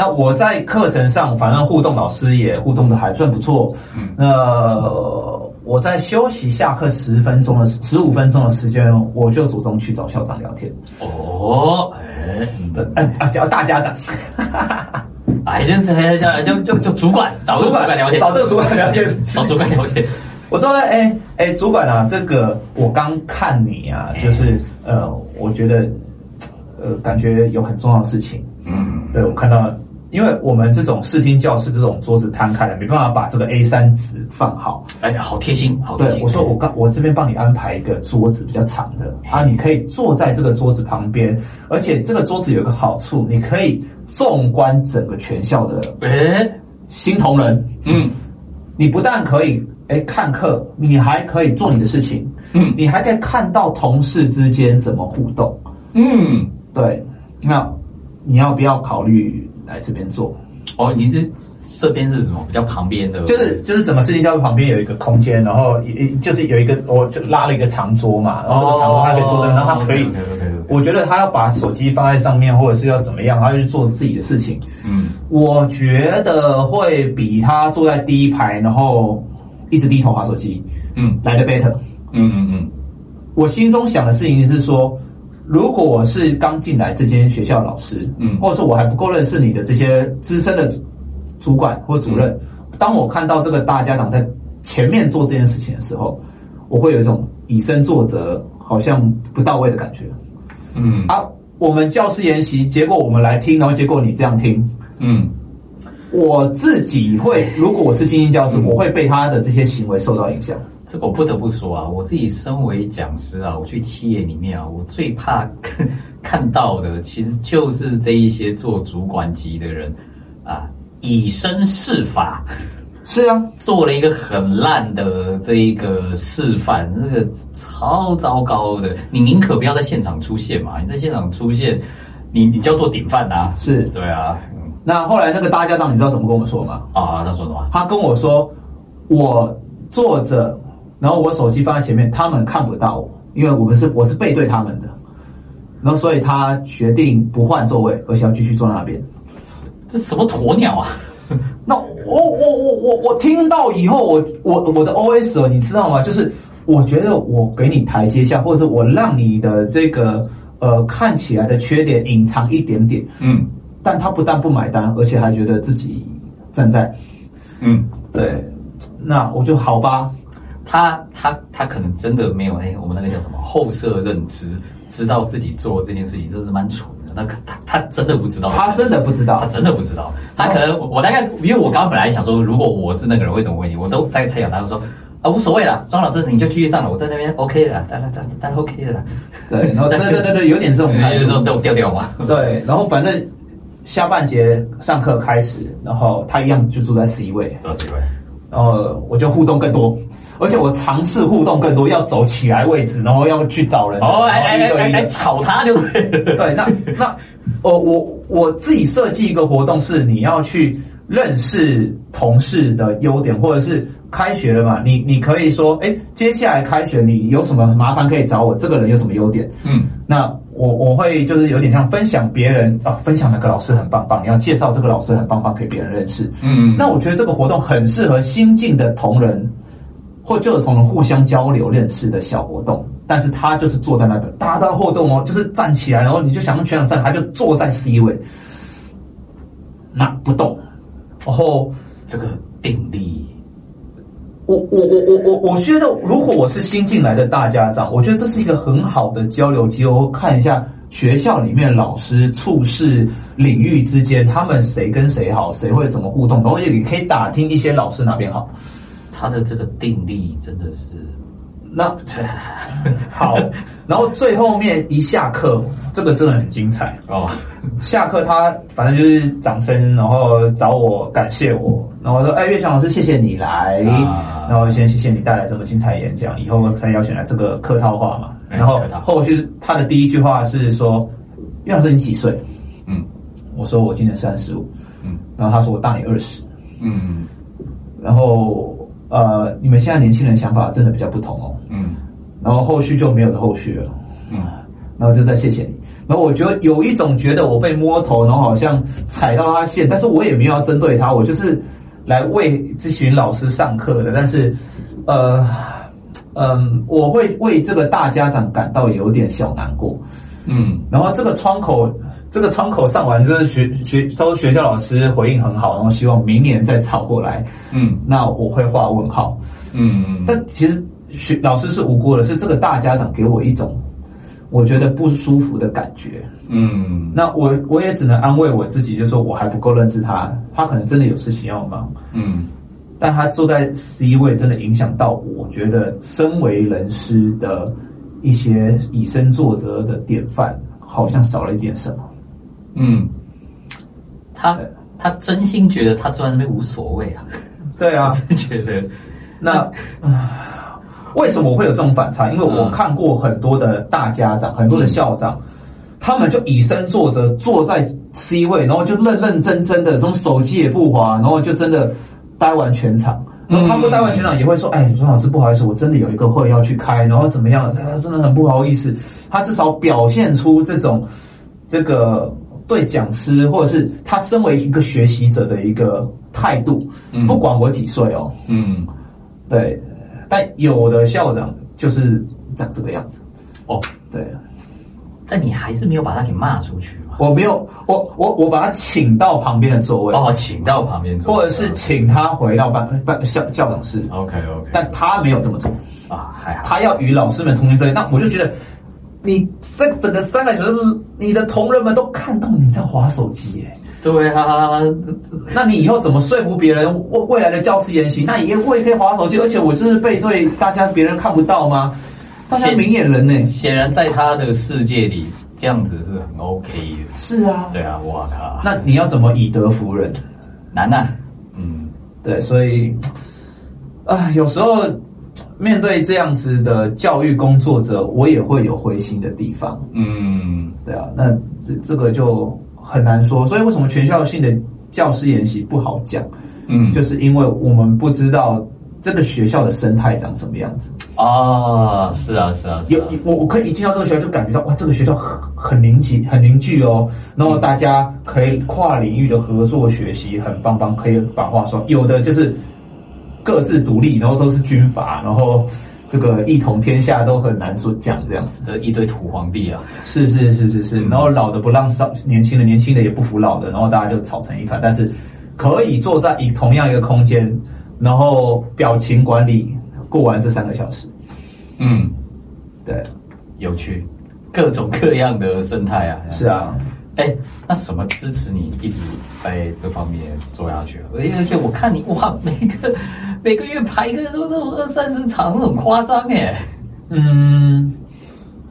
那我在课程上，反正互动老师也互动的还算不错。嗯。那我在休息下课十分钟的十五分钟的时间，我就主动去找校长聊天。哦，哎啊，叫大家长。哎，就是叫就就就主管找主管聊天，找这个主管聊天，找主管聊天。我说：“哎哎，主管啊，这个我刚看你啊，就是呃，我觉得呃，感觉有很重要的事情。嗯，对我看到，因为我们这种视听教室这种桌子摊开了，没办法把这个 A 三纸放好。哎，好贴心，好贴心。我说我刚我这边帮你安排一个桌子比较长的啊，你可以坐在这个桌子旁边，而且这个桌子有一个好处，你可以纵观整个全校的哎新同仁。嗯，你不但可以。”哎，看课，你还可以做你的事情，嗯，你还可以看到同事之间怎么互动，嗯，对，那你要不要考虑来这边做？哦，你是这边是什么？比较旁边的，就是就是整个世界教育旁边有一个空间，然后一就是有一个，我就拉了一个长桌嘛，然后这个长桌他可以坐在，然后他可以，我觉得他要把手机放在上面，或者是要怎么样，他就去做自己的事情，嗯，我觉得会比他坐在第一排，然后。一直低头划手机，嗯，来的 better，嗯嗯嗯。我心中想的事情是说，如果我是刚进来这间学校老师，嗯，或者是我还不够认识你的这些资深的主管或主任，当我看到这个大家长在前面做这件事情的时候，我会有一种以身作则，好像不到位的感觉。嗯，啊，我们教师研习，结果我们来听，然后结果你这样听，嗯。我自己会，如果我是精英教师，我会被他的这些行为受到影响。这个我不得不说啊，我自己身为讲师啊，我去企业里面啊，我最怕看 到的，其实就是这一些做主管级的人啊，以身试法。是啊，做了一个很烂的这一个示范，这个超糟糕的。你宁可不要在现场出现嘛？你在现场出现，你你叫做典范呐。是对啊。那后来那个大家长，你知道怎么跟我说吗？啊，他说什么？他跟我说，我坐着，然后我手机放在前面，他们看不到我，因为我们是我是背对他们的，然后所以他决定不换座位，而且要继续坐那边。这什么鸵鸟啊？那我我我我我听到以后，我我我的 O S 哦，你知道吗？就是我觉得我给你台阶下，或者是我让你的这个呃看起来的缺点隐藏一点点，嗯。但他不但不买单，而且还觉得自己站在，嗯，对，那我就好吧。他他他可能真的没有哎，我们那个叫什么后设认知，知道自己做这件事情，这是蛮蠢的。那他他真的不知道，他真的不知道，他真的不知道。他可能我大概，因为我刚刚本来想说，如果我是那个人会怎么问你，我都大概猜想他会说啊，无所谓啦，庄老师你就继续上了，我在那边 OK 的，当然当然当然 OK 的啦。对，然后对对对对，有点这种态度，这种调调嘛。对，然后反正。下半节上课开始，然后他一样就住在 C 位，坐 C 位，然后我就互动更多，而且我尝试互动更多，要走起来位置，然后要去找人，哦，来来来来吵他就对，那那哦，我我自己设计一个活动是你要去认识同事的优点，或者是开学了嘛，你你可以说，哎，接下来开学你有什么麻烦可以找我，这个人有什么优点，嗯，那。我我会就是有点像分享别人啊，分享哪个老师很棒棒，你要介绍这个老师很棒棒给别人认识。嗯，那我觉得这个活动很适合新进的同仁或就是同互相交流认识的小活动。但是他就是坐在那边，大家都互动哦，就是站起来，然后你就想让全场站，他就坐在 C 位，那不动，然后这个定力我我我我我我觉得，如果我是新进来的大家长，我觉得这是一个很好的交流机会，看一下学校里面老师处事领域之间，他们谁跟谁好，谁会怎么互动，然后也可以打听一些老师哪边好。他的这个定力真的是。那好，然后最后面一下课，这个真的很精彩哦。下课他反正就是掌声，然后找我感谢我，然后说：“哎，岳翔老师，谢谢你来，然后先谢谢你带来这么精彩演讲，以后可能邀请来这个客套话嘛。”然后后续他的第一句话是说：“岳老师，你几岁？”嗯，我说我今年三十五。嗯，然后他说我大你二十。嗯，然后。呃，你们现在年轻人想法真的比较不同哦。嗯，然后后续就没有后续了。嗯，然后就再谢谢你。然后我觉得有一种觉得我被摸头，然后好像踩到他线，但是我也没有要针对他，我就是来为这群老师上课的。但是，呃，嗯，我会为这个大家长感到有点小难过。嗯，然后这个窗口。这个窗口上完，就是学学都学校老师回应很好，然后希望明年再炒过来。嗯，那我会画问号。嗯，但其实学老师是无辜的，是这个大家长给我一种我觉得不舒服的感觉。嗯，那我我也只能安慰我自己，就说我还不够认识他，他可能真的有事情要忙。嗯，但他坐在 C 位，真的影响到我觉得身为人师的一些以身作则的典范，好像少了一点什么。嗯，他他真心觉得他坐在那边无所谓啊，对啊，真觉得那为什么我会有这种反差？因为我看过很多的大家长，很多的校长，他们就以身作则，坐在 C 位，然后就认认真真的，从手机也不滑，然后就真的待完全场。然后他不待完全场也会说：“哎，庄老师不好意思，我真的有一个会要去开，然后怎么样？他真的很不好意思。”他至少表现出这种这个。对讲师，或者是他身为一个学习者的一个态度，不管我几岁哦，嗯，对，但有的校长就是长这个样子，哦，对，但你还是没有把他给骂出去我没有，我我我把他请到旁边的座位，哦，请到旁边，或者是请他回到班班校校长室，OK OK，但他没有这么做啊，还好，他要与老师们同行这那我就觉得。你这整个三个小时，你的同仁们都看到你在划手机耶。对啊，那你以后怎么说服别人未未来的教师言行？那也我也可以划手机，而且我就是背对大家，别人看不到吗？大家明眼人呢？显然在他的世界里，这样子是很 OK 的。是啊，对啊，我靠！那你要怎么以德服人？难呐。嗯，对，所以啊，有时候。面对这样子的教育工作者，我也会有灰心的地方。嗯，对啊，那这这个就很难说。所以为什么全校性的教师研习不好讲？嗯，就是因为我们不知道这个学校的生态长什么样子啊。是啊，是啊，有我我可以一进到这个学校就感觉到哇，这个学校很很凝集很凝聚哦。然后大家可以跨领域的合作学习，很棒棒，可以把话说。有的就是。各自独立，然后都是军阀，然后这个一统天下都很难说讲这样子，这一堆土皇帝啊，是是是是是，然后老的不让少年轻的，年轻的也不服老的，然后大家就吵成一团。但是可以坐在一同样一个空间，然后表情管理过完这三个小时，嗯，对，有趣，各种各样的生态啊，是啊。哎，那什么支持你一直在这方面做下去？而且我看你哇，每个每个月排一个都都二三十场，很夸张哎。嗯，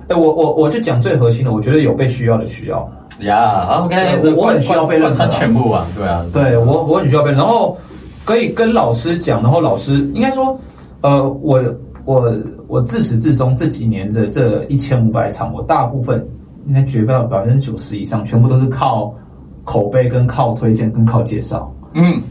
哎，我我我就讲最核心的，我觉得有被需要的需要呀。OK，我我很需要被认可，全部啊，对啊，对我我很需要被，然后可以跟老师讲，然后老师应该说，呃，我我我自始至终这几年的这一千五百场，我大部分。应该绝不百分之九十以上，全部都是靠口碑、跟靠推荐、跟靠介绍。嗯，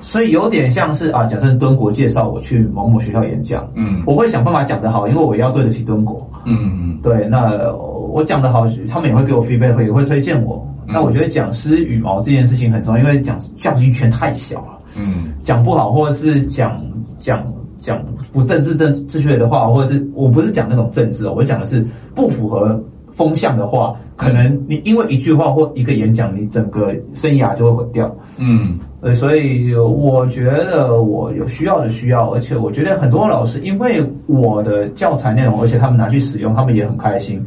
所以有点像是啊，假设敦国介绍我去某某学校演讲，嗯，我会想办法讲得好，因为我要对得起敦国。嗯嗯，对，那我讲得好，他们也会给我 feedback，也会推荐我。那我觉得讲师羽毛这件事情很重要，因为讲教育圈太小了。嗯，讲不好，或者是讲讲讲不政治正正确的话，或者是我不是讲那种政治哦，我讲的是不符合。风向的话，可能你因为一句话或一个演讲，你整个生涯就会毁掉。嗯，呃，所以我觉得我有需要的需要，而且我觉得很多老师因为我的教材内容，而且他们拿去使用，他们也很开心。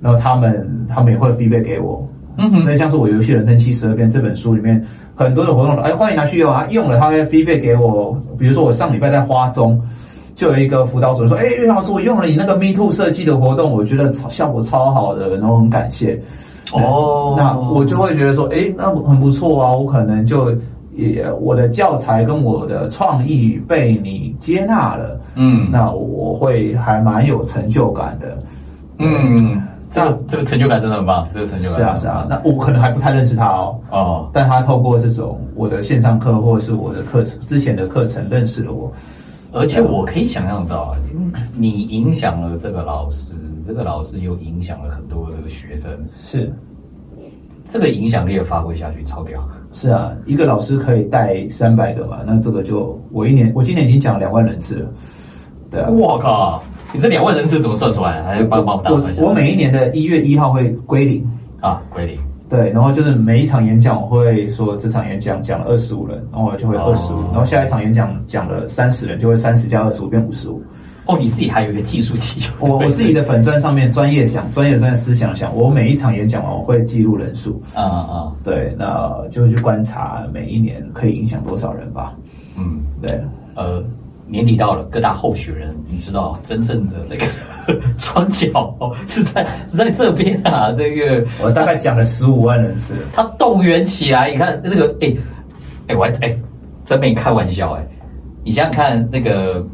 然后他们他们也会 feedback 给我，嗯哼，所以像是我游戏人生七十二变这本书里面很多的活动，哎，欢迎拿去用啊，用了他会 feedback 给我。比如说我上礼拜在花中就有一个辅导主任说，哎，岳老师，我用了你那个 Me Too 设计的活动，我觉得效果超好的，然后很感谢。哦，那我就会觉得说，哎，那很不错啊，我可能就。也我的教材跟我的创意被你接纳了，嗯，那我会还蛮有成就感的，嗯，这个这个成就感真的很棒，这个成就感是啊是啊，那我可能还不太认识他哦，哦，但他透过这种我的线上课或者是我的课程之前的课程认识了我，而且我可以想象到，你影响了这个老师，这个老师又影响了很多的学生，是。这个影响力发挥下去超屌，是啊，一个老师可以带三百个吧，那这个就我一年，我今年已经讲两万人次了，对啊，我靠，你这两万人次怎么算出来？还要帮帮我们打算一下。我每一年的一月一号会归零啊，归零，对，然后就是每一场演讲我会说这场演讲讲了二十五人，然后我就会二十五，然后下一场演讲讲了三十人，就会三十加二十五变五十五。哦，你自己还有一个技术期，我我自己的粉钻上面专业想专业的专业思想想，我每一场演讲完我会记录人数，啊啊，对，那就去观察每一年可以影响多少人吧。嗯，对，呃，年底到了，各大候选人，你知道真正的那个 庄脚是在是在这边啊，这个我大概讲了十五万人次，他动员起来，你看那个，哎哎，我还哎真没开玩笑哎，你想想看那个。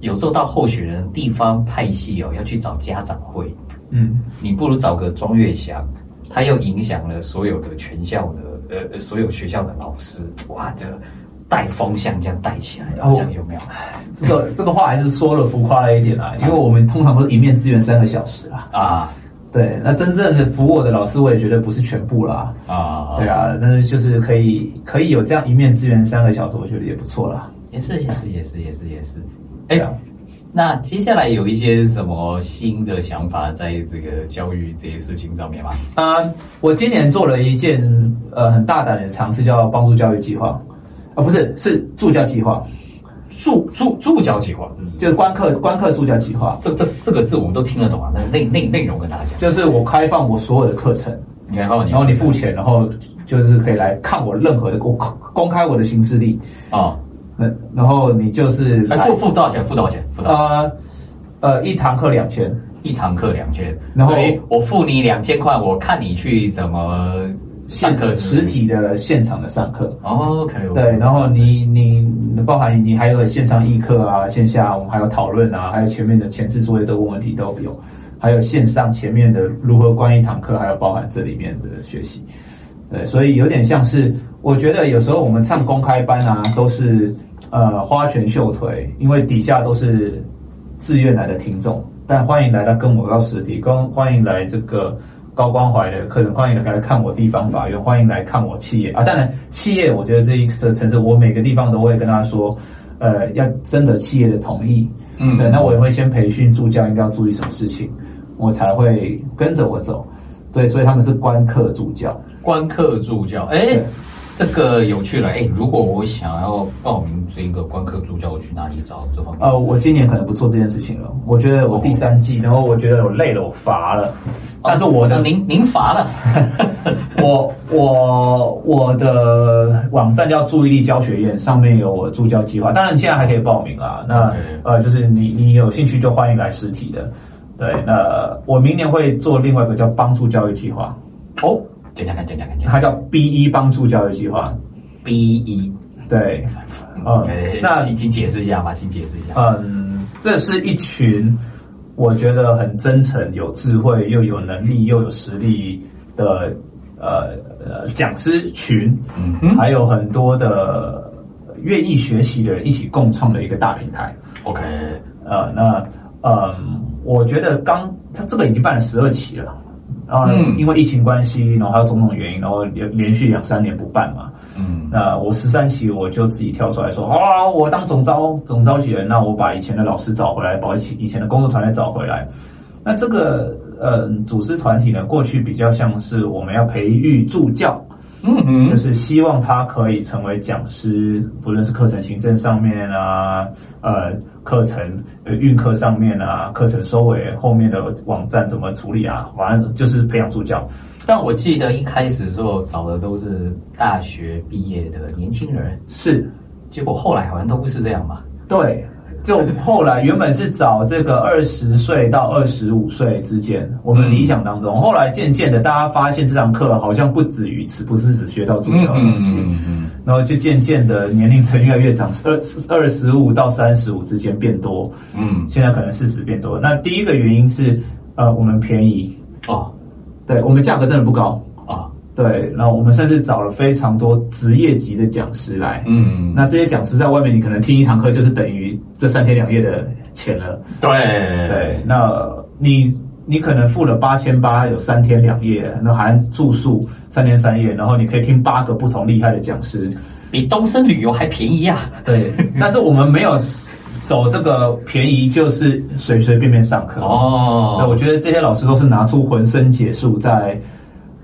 有时候到候选人地方派系哦，要去找家长会，嗯，你不如找个庄月祥，他又影响了所有的全校的呃所有学校的老师，哇，这带风向这样带起来，这样有没有？这个这个话还是说了浮夸了一点啦，因为我们通常都是一面之缘三个小时啦。啊，对，那真正的服我的老师，我也觉得不是全部啦。啊，对啊，但是就是可以可以有这样一面之缘三个小时，我觉得也不错啦。也是也是也是也是也是。哎，那接下来有一些什么新的想法在这个教育这些事情上面吗？啊，我今年做了一件呃很大胆的尝试，叫帮助教育计划啊，不是是助教计划，助助助教计划，就是观课观课助教计划。这这四个字我们都听得懂啊，那内内内容跟大家讲，就是我开放我所有的课程，然后然后你付钱，然后就是可以来看我任何的公公开我的行事历啊。那然后你就是付付多少钱？付多少钱？付多少？呃呃，一堂课两千，一堂课两千。然后我付你两千块，我看你去怎么上课，实体的现场的上课。OK，对。然后你你包含你还有线上议课啊，线下我们还有讨论啊，还有前面的前置作业都问问题都有，还有线上前面的如何关一堂课，还有包含这里面的学习。对，所以有点像是，我觉得有时候我们唱公开班啊，都是呃花拳绣腿，因为底下都是自愿来的听众。但欢迎来到跟我到实体，跟欢迎来这个高关怀的客人，欢迎来看我地方法院，欢迎来看我企业啊。当然，企业我觉得这一这城市，我每个地方都会跟他说，呃，要征得企业的同意。嗯，对，那我也会先培训助教应该要注意什么事情，我才会跟着我走。对，所以他们是观课助教。观课助教，哎，这个有趣了。哎，如果我想要报名这一个观课助教，我去哪里找这方面？呃，我今年可能不做这件事情了。我觉得我第三季，然后我觉得我累了，我乏了。但是我的您您乏了，我我我的网站叫注意力教学院，上面有我助教计划。当然，你现在还可以报名啊。那呃，就是你你有兴趣就欢迎来实体的。对，那我明年会做另外一个叫帮助教育计划。哦，讲讲看，讲讲看，它叫 B 一帮助教育计划。B 一，对，嗯，那请请解释一下吧，请解释一下。嗯，这是一群我觉得很真诚、有智慧、又有能力、又有实力的呃呃讲师群，嗯，还有很多的愿意学习的人一起共创的一个大平台。OK，呃，那。嗯，我觉得刚他这个已经办了十二期了，然后因为疫情关系，然后还有种种原因，然后连连续两三年不办嘛。嗯，那我十三期我就自己跳出来说，好，我当总招总召集人，那我把以前的老师找回来，把以前以前的工作团队找回来。那这个呃组织团体呢，过去比较像是我们要培育助教，嗯嗯，就是希望他可以成为讲师，不论是课程行政上面啊，呃，课程呃运课上面啊，课程收尾后面的网站怎么处理啊，反正就是培养助教。但我记得一开始的时候找的都是大学毕业的年轻人，是，结果后来好像都不是这样吧。对，就后来原本是找这个二十岁到二十五岁之间，我们理想当中，后来渐渐的大家发现这堂课好像不止于此，不是只学到助教的东西，嗯然后就渐渐的年龄层越来越长，二二十五到三十五之间变多，嗯，现在可能四十变多。那第一个原因是呃我们便宜，哦。对我们价格真的不高，啊，对，然后我们甚至找了非常多职业级的讲师来，嗯，那这些讲师在外面你可能听一堂课就是等于这三天两夜的钱了。对对，那你你可能付了八千八，有三天两夜，那含住宿三天三夜，然后你可以听八个不同厉害的讲师。比东升旅游还便宜啊。对，但是我们没有走这个便宜，就是随随便便上课。哦，对，我觉得这些老师都是拿出浑身解数在。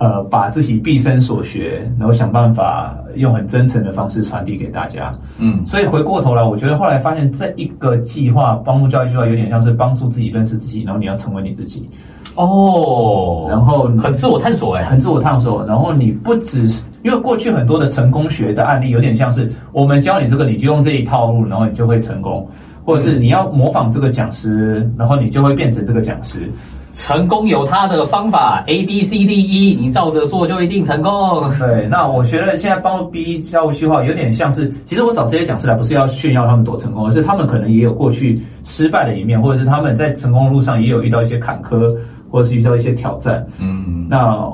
呃，把自己毕生所学，然后想办法用很真诚的方式传递给大家。嗯，所以回过头来，我觉得后来发现这一个计划，帮助教育计划有点像是帮助自己认识自己，然后你要成为你自己，哦，然后很自我探索哎，很自我探索。然后你不只是因为过去很多的成功学的案例，有点像是我们教你这个，你就用这一套路，然后你就会成功，或者是你要模仿这个讲师，然后你就会变成这个讲师。成功有他的方法，A B C D E，你照着做就一定成功。对，那我觉得现在帮 B 教育计划有点像是，其实我找这些讲师来不是要炫耀他们多成功，而是他们可能也有过去失败的一面，或者是他们在成功路上也有遇到一些坎坷，或者是遇到一些挑战。嗯，那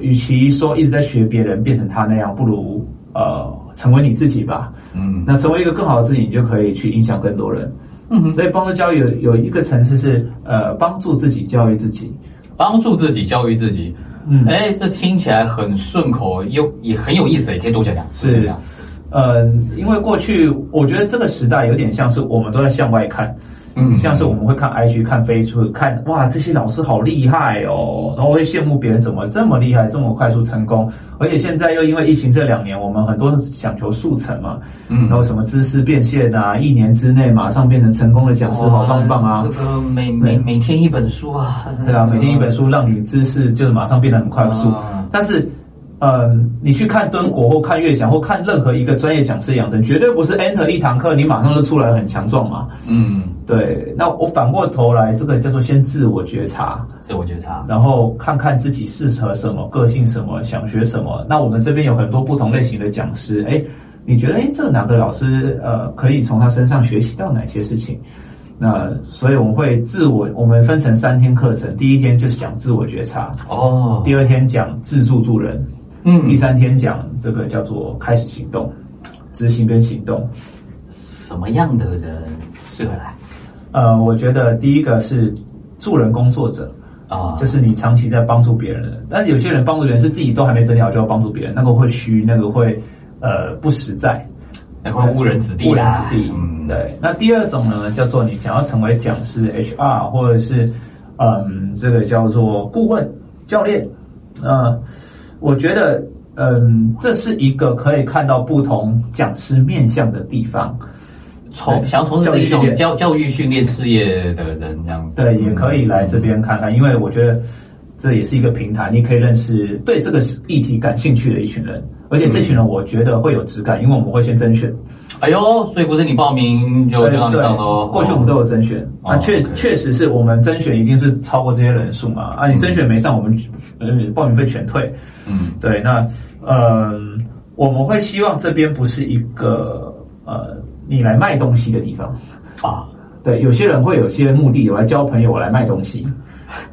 与其说一直在学别人变成他那样，不如呃成为你自己吧。嗯，那成为一个更好的自己，你就可以去影响更多人。嗯，所以帮助教育有有一个层次是呃帮助自己教育自己。帮助自己教育自己。嗯哎，这听起来很顺口，又也很有意思，也可以多讲讲。是呃，因为过去我觉得这个时代有点像是我们都在向外看，嗯。像是我们会看 IG、看 Facebook、看哇这些老师好厉害哦，然后会羡慕别人怎么这么厉害，这么快速成功，而且现在又因为疫情这两年，我们很多想求速成嘛，嗯。然后什么知识变现啊，一年之内马上变成成功的讲师，好棒棒啊。这！个每每每天一本书啊，对啊，每天一本书，让你知识就是马上变得很快速。啊。但是，嗯，你去看敦国或看悦享或看任何一个专业讲师养成，绝对不是 enter 一堂课，你马上就出来很强壮嘛。嗯，对，那我反过头来，这个叫做先自我觉察，自我觉察。然后看看自己适合什么，个性什么，想学什么。那我们这边有很多不同类型的讲师，哎，你觉得哎，这哪个老师呃可以从他身上学习到哪些事情？那所以我们会自我，我们分成三天课程，第一天就是讲自我觉察，哦，第二天讲自助助人，嗯第三天讲这个叫做开始行动，执行跟行动。什么样的人适合来呃，我觉得第一个是助人工作者，啊？就是你长期在帮助别人，但是有些人帮助别人是自己都还没整理好就要帮助别人，那个会虚，那个会呃不实在，那会误人子弟误人子。弟。嗯，对。那第二种呢，叫做你想要成为讲师、HR 或者是嗯，这个叫做顾问、教练。呃，我觉得嗯，这是一个可以看到不同讲师面向的地方。从想要从事这一种教教育训练事业的人这样子，对，也可以来这边看看，因为我觉得这也是一个平台，你可以认识对这个议题感兴趣的一群人，而且这群人我觉得会有质感，因为我们会先甄选。哎呦，所以不是你报名就就让你上喽？过去我们都有甄选，哦啊，确确实是我们甄选一定是超过这些人数嘛，啊，你甄选没上，我们呃报名费全退。嗯对，那呃，我们会希望这边不是一个呃你来卖东西的地方。啊，对，有些人会有些目的，我来交朋友，我来卖东西。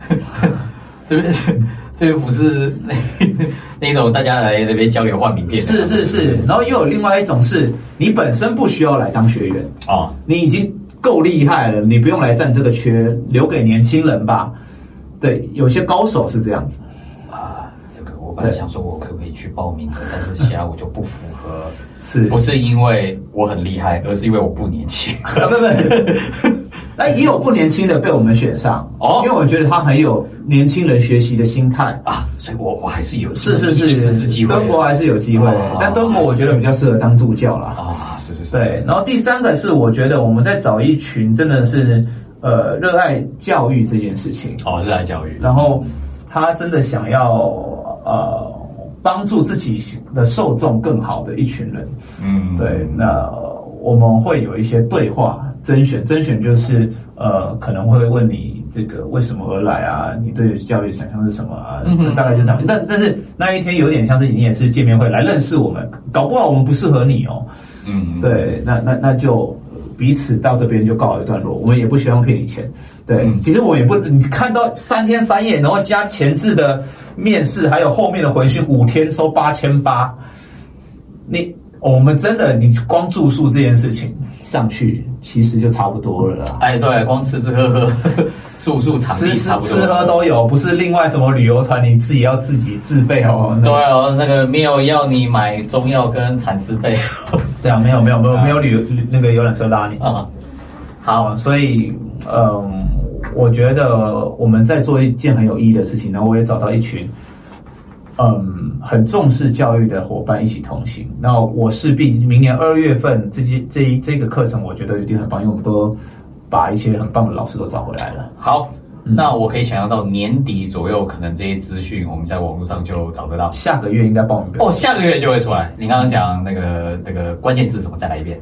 这边 这边不是那那种大家来那边交流换名片，是是是，然后又有另外一种是，你本身不需要来当学员，啊，你已经够厉害了，你不用来占这个缺，留给年轻人吧。对，有些高手是这样子。我本来想说我可不可以去报名的，但是现在我就不符合，是不是因为我很厉害，而是因为我不年轻。啊，不不，但也有不年轻的被我们选上哦因为我觉得他很有年轻人学习的心态。啊，所以我我还是有是是是，机会的敦国还是有机会哦，但敦国我觉得比较适合当助教啦。啊，是是是，对，然后第三个是我觉得我们在找一群真的是呃热爱教育这件事情，哦，热爱教育，然后他真的想要呃帮助自己的受众更好的一群人。嗯，对，那我们会有一些对话甄选，甄选就是呃可能会问你这个为什么而来啊，你对教育想象是什么啊，大概就这样。但但是那一天有点像是你也是见面会来认识我们，搞不好我们不适合你哦。嗯，对，那那那就彼此到这边就告一段落，我们也不希望骗你钱。对，其实我也不，你看到三天三夜，然后加前置的面试，还有后面的回训，五天收八千八，我们真的，你光住宿这件事情上去，其实就差不多了啦。哎，对，光吃吃喝喝，住宿场地吃吃吃喝都有，不是另外什么旅游团，你自己要自己自备哦。那对哦，那个没有要你买中药跟蚕丝被 对啊，没有没有没有没有旅游那个游览车拉你。啊，好，所以嗯，我觉得我们在做一件很有意义的事情，然后我也找到一群嗯很重视教育的伙伴一起同行。那我势必明年二月份这些这一这个课程，我觉得一定很棒，因为我们都把一些很棒的老师都找回来了。好。嗯那我可以想象到年底左右，可能这些资讯我们在网络上就找得到。下个月应该报名表哦，下个月就会出来。你刚刚讲那个那个关键字怎么？再来一遍。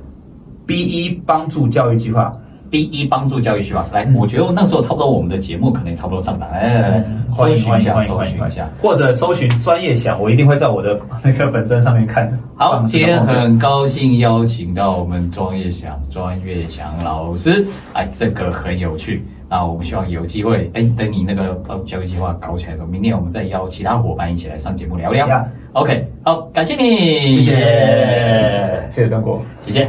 B 一帮助教育计划。B 一帮助教育计划，来，嗯我觉得那时候差不多我们的节目可能也差不多上档，来来来，欢迎搜寻一下，搜寻一下。，或者搜寻专业想，我一定会在我的那个本专上面看的。好，今天很高兴邀请到我们专业祥、庄月祥老师，哎，这个很有趣。那我们希望有机会，哎，等你那个呃教育计划搞起来的时候，明年我们再邀其他伙伴一起来上节目聊聊呀。OK，好，感谢你，谢谢，谢谢端国。谢谢。